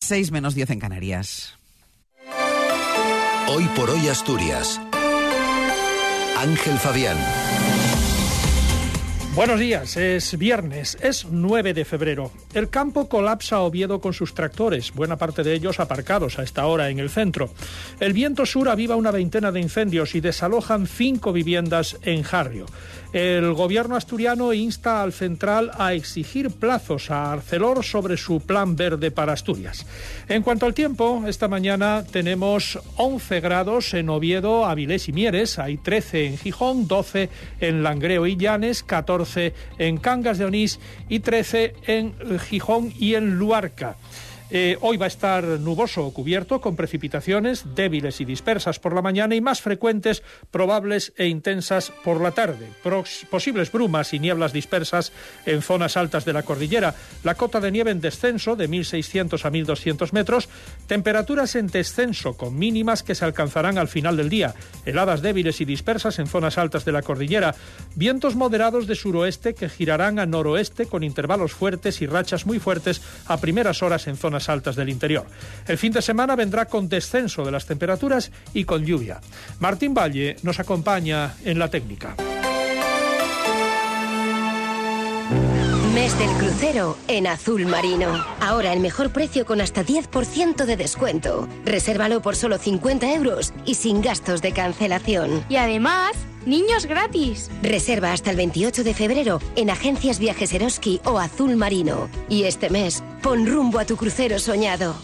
6 menos 10 en Canarias. Hoy por hoy Asturias. Ángel Fabián. Buenos días, es viernes, es 9 de febrero. El campo colapsa Oviedo con sus tractores, buena parte de ellos aparcados a esta hora en el centro. El viento sur aviva una veintena de incendios y desalojan cinco viviendas en Jarrio. El gobierno asturiano insta al central a exigir plazos a Arcelor sobre su plan verde para Asturias. En cuanto al tiempo, esta mañana tenemos 11 grados en Oviedo, Avilés y Mieres, hay 13 en Gijón, 12 en Langreo y Llanes, 14 en Cangas de Onís y 13 en Gijón y en Luarca. Eh, hoy va a estar nuboso o cubierto con precipitaciones débiles y dispersas por la mañana y más frecuentes, probables e intensas por la tarde. posibles brumas y nieblas dispersas en zonas altas de la cordillera. La cota de nieve en descenso de 1.600 a 1.200 metros. Temperaturas en descenso con mínimas que se alcanzarán al final del día. Heladas débiles y dispersas en zonas altas de la cordillera. Vientos moderados de suroeste que girarán a noroeste con intervalos fuertes y rachas muy fuertes a primeras horas en zonas altas del interior. El fin de semana vendrá con descenso de las temperaturas y con lluvia. Martín Valle nos acompaña en la técnica. Mes del crucero en azul marino. Ahora el mejor precio con hasta 10% de descuento. Resérvalo por solo 50 euros y sin gastos de cancelación. Y además, niños gratis. Reserva hasta el 28 de febrero en agencias Viajes Eroski o Azul Marino. Y este mes, pon rumbo a tu crucero soñado.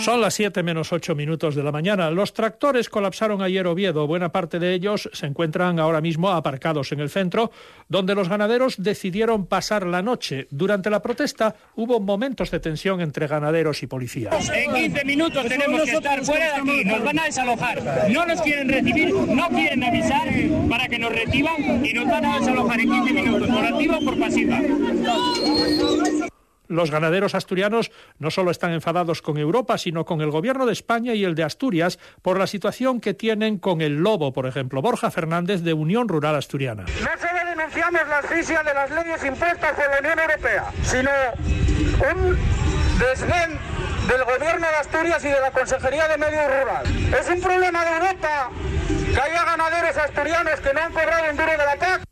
Son las 7 menos 8 minutos de la mañana. Los tractores colapsaron ayer Oviedo. Buena parte de ellos se encuentran ahora mismo aparcados en el centro, donde los ganaderos decidieron pasar la noche. Durante la protesta hubo momentos de tensión entre ganaderos y policías. En 15 minutos tenemos que estar fuera de aquí. Nos van a desalojar. No nos quieren recibir, no quieren avisar para que nos reciban y nos van a desalojar en 15 minutos, por activa o por pasiva. Los ganaderos asturianos no solo están enfadados con Europa, sino con el gobierno de España y el de Asturias por la situación que tienen con el lobo, por ejemplo. Borja Fernández de Unión Rural Asturiana. No solo denunciamos la asfixia de las leyes impuestas por la Unión Europea, sino un desdén del gobierno de Asturias y de la Consejería de Medio Rural. Es un problema de Europa que haya ganaderos asturianos que no han cobrado un duro de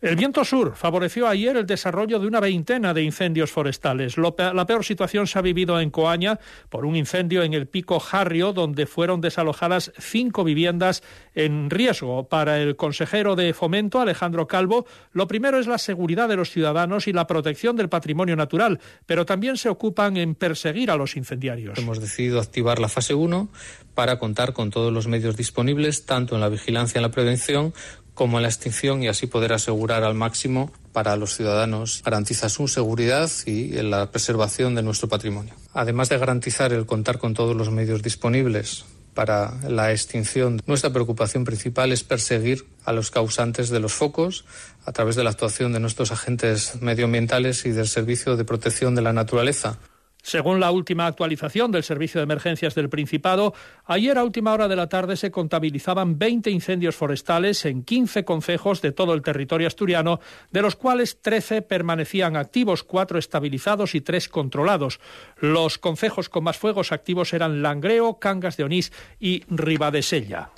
el viento sur favoreció ayer el desarrollo de una veintena de incendios forestales. la peor situación se ha vivido en Coaña por un incendio en el pico Jarrio, donde fueron desalojadas cinco viviendas en riesgo. Para el consejero de Fomento, Alejandro Calvo, lo primero es la seguridad de los ciudadanos y la protección del patrimonio natural, pero también se ocupan en perseguir a los incendiarios. Hemos decidido activar la fase 1 para contar con todos los medios disponibles, tanto en la vigilancia y en la prevención, como en la extinción y así poder asegurar al máximo para los ciudadanos garantiza su seguridad y la preservación de nuestro patrimonio. Además de garantizar el contar con todos los medios disponibles para la extinción, nuestra preocupación principal es perseguir a los causantes de los focos a través de la actuación de nuestros agentes medioambientales y del Servicio de Protección de la Naturaleza. Según la última actualización del Servicio de Emergencias del Principado, ayer a última hora de la tarde se contabilizaban 20 incendios forestales en 15 concejos de todo el territorio asturiano, de los cuales 13 permanecían activos, 4 estabilizados y 3 controlados. Los concejos con más fuegos activos eran Langreo, Cangas de Onís y Ribadesella.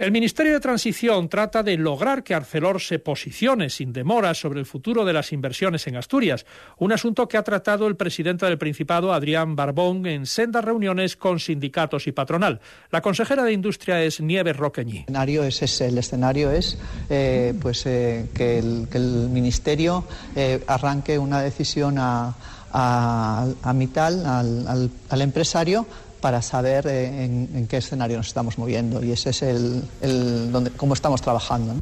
El Ministerio de Transición trata de lograr que Arcelor se posicione sin demora sobre el futuro de las inversiones en Asturias, un asunto que ha tratado el presidente del Principado, Adrián Barbón, en sendas reuniones con sindicatos y patronal. La consejera de Industria es Nieves Roqueñi. El escenario es eh, pues, eh, que, el, Ministerio eh, arranque una decisión a, Mital, al empresario, para saber eh, en, qué escenario nos estamos moviendo y ese es el, donde, cómo estamos trabajando.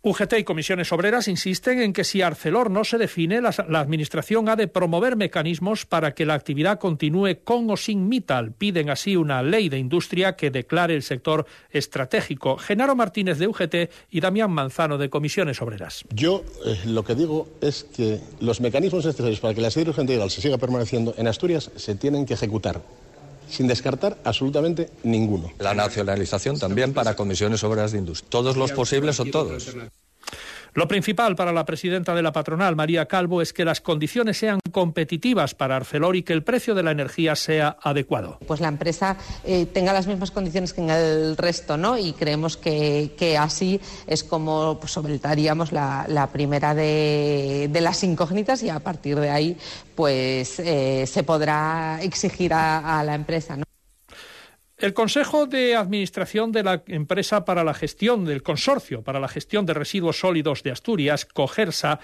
UGT y comisiones obreras insisten en que si Arcelor no se define, la, Administración ha de promover mecanismos para que la actividad continúe con o sin Mital. Piden así una ley de industria que declare el sector estratégico. Genaro Martínez de UGT y Damián Manzano de comisiones obreras. Yo eh, lo que digo es que los mecanismos necesarios para que la sede urgente se siga permaneciendo en Asturias se tienen que ejecutar sin descartar absolutamente ninguno. La nacionalización también para comisiones obras de industria. Todos los posibles o todos. Lo principal para la presidenta de la patronal, María Calvo, es que las condiciones sean competitivas para Arcelor y que el precio de la energía sea adecuado. Pues la empresa eh, tenga las mismas condiciones que en el resto, ¿no? Y creemos que, así es como pues, solventaríamos la, primera de, las incógnitas y a partir de ahí pues eh, se podrá exigir a, a la empresa, ¿no? El Consejo de Administración de la Empresa para la Gestión del Consorcio para la Gestión de Residuos Sólidos de Asturias, COGERSA,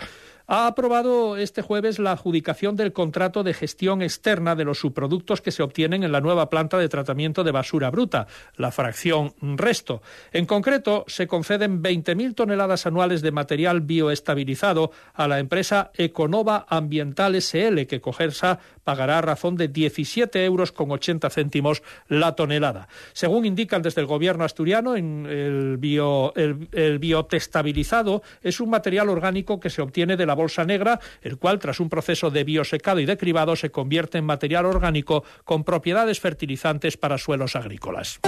ha aprobado este jueves la adjudicación del contrato de gestión externa de los subproductos que se obtienen en la nueva planta de tratamiento de basura bruta, la fracción resto. En concreto, se conceden 20.000 toneladas anuales de material bioestabilizado a la empresa Econova Ambiental SL, que Cogersa pagará a razón de 17 euros con 80 céntimos la tonelada. Según indican desde el gobierno asturiano, el, bio, el biotestabilizado es un material orgánico que se obtiene de la bolsa negra, el cual, tras un proceso de biosecado y de cribado, se convierte en material orgánico con propiedades fertilizantes para suelos agrícolas.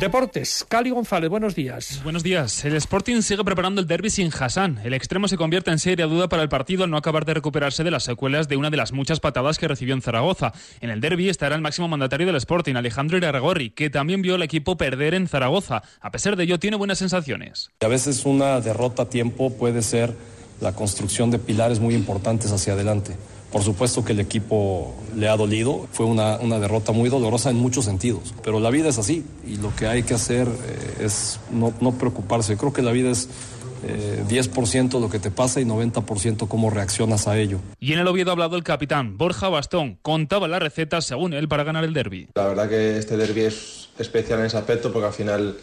Deportes, Cali González, buenos días. Buenos días. El Sporting sigue preparando el derby sin Hassan. El extremo se convierte en seria duda para el partido al no acabar de recuperarse de las secuelas de una de las muchas patadas que recibió en Zaragoza. En el derby estará el máximo mandatario del Sporting, Alejandro Iraragorri, que también vio al equipo perder en Zaragoza. A pesar de ello, tiene buenas sensaciones. A veces una derrota a tiempo puede ser la construcción de pilares muy importantes hacia adelante. Por supuesto que el equipo le ha dolido, fue una, derrota muy dolorosa en muchos sentidos, pero la vida es así y lo que hay que hacer eh, es no, preocuparse. Creo que la vida es 10% eh, lo que te pasa y 90% cómo reaccionas a ello. Y en el Oviedo ha hablado el capitán Borja Bastón. Contaba las recetas, según él, para ganar el derby. La verdad que este derby es especial en ese aspecto porque al final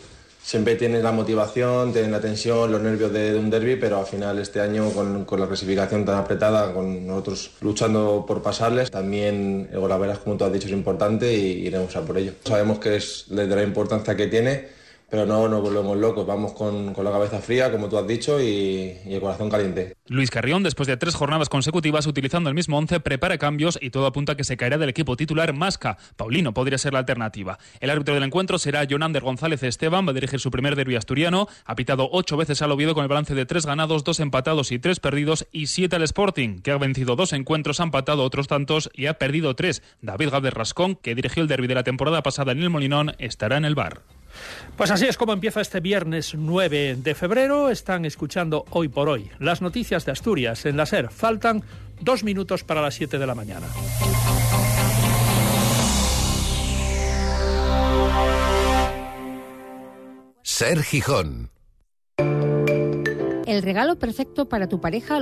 siempre tienes la motivación, tienes la tensión, los nervios de, un derby, pero al final este año con, la clasificación tan apretada, con nosotros luchando por pasarles, también el Golaveras, como tú has dicho, es importante y iremos a por ello. Sabemos que es de la importancia que tiene pero no nos volvemos locos, vamos con, la cabeza fría, como tú has dicho, y, el corazón caliente. Luis Carrión, después de tres jornadas consecutivas utilizando el mismo once, prepara cambios y todo apunta a que se caerá del equipo titular Masca. Paulino podría ser la alternativa. El árbitro del encuentro será Jonander González Esteban, va a dirigir su primer derbi asturiano, ha pitado ocho veces al Oviedo con el balance de tres ganados, dos empatados y tres perdidos, y siete al Sporting, que ha vencido dos encuentros, ha empatado otros tantos y ha perdido tres. David Gaber Rascón, que dirigió el derbi de la temporada pasada en el Molinón, estará en el bar. Pues así es como empieza este viernes 9 de febrero. Están escuchando hoy por hoy las noticias de Asturias en la SER. Faltan dos minutos para las 7 de la mañana. Ser Gijón. El regalo perfecto para tu pareja